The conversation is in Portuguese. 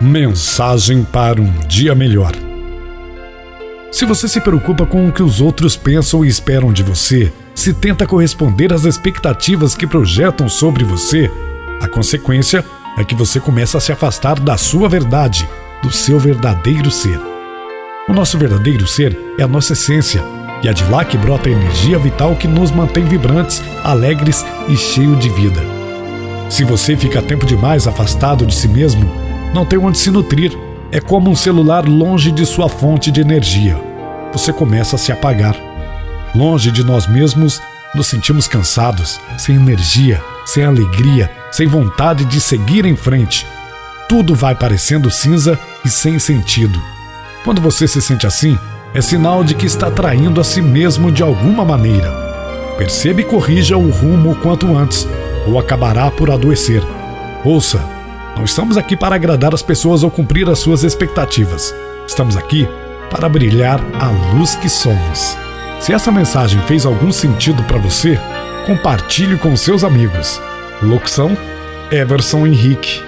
Mensagem para um dia melhor. Se você se preocupa com o que os outros pensam e esperam de você, se tenta corresponder às expectativas que projetam sobre você, a consequência é que você começa a se afastar da sua verdade, do seu verdadeiro ser. O nosso verdadeiro ser é a nossa essência, e é de lá que brota a energia vital que nos mantém vibrantes, alegres e cheio de vida. Se você fica tempo demais afastado de si mesmo, não tem onde se nutrir. É como um celular longe de sua fonte de energia. Você começa a se apagar. Longe de nós mesmos, nos sentimos cansados, sem energia, sem alegria, sem vontade de seguir em frente. Tudo vai parecendo cinza e sem sentido. Quando você se sente assim, é sinal de que está traindo a si mesmo de alguma maneira. Perceba e corrija o rumo o quanto antes, ou acabará por adoecer. Ouça, não estamos aqui para agradar as pessoas ou cumprir as suas expectativas. Estamos aqui para brilhar a luz que somos. Se essa mensagem fez algum sentido para você, compartilhe com seus amigos. Locução: Everson Henrique.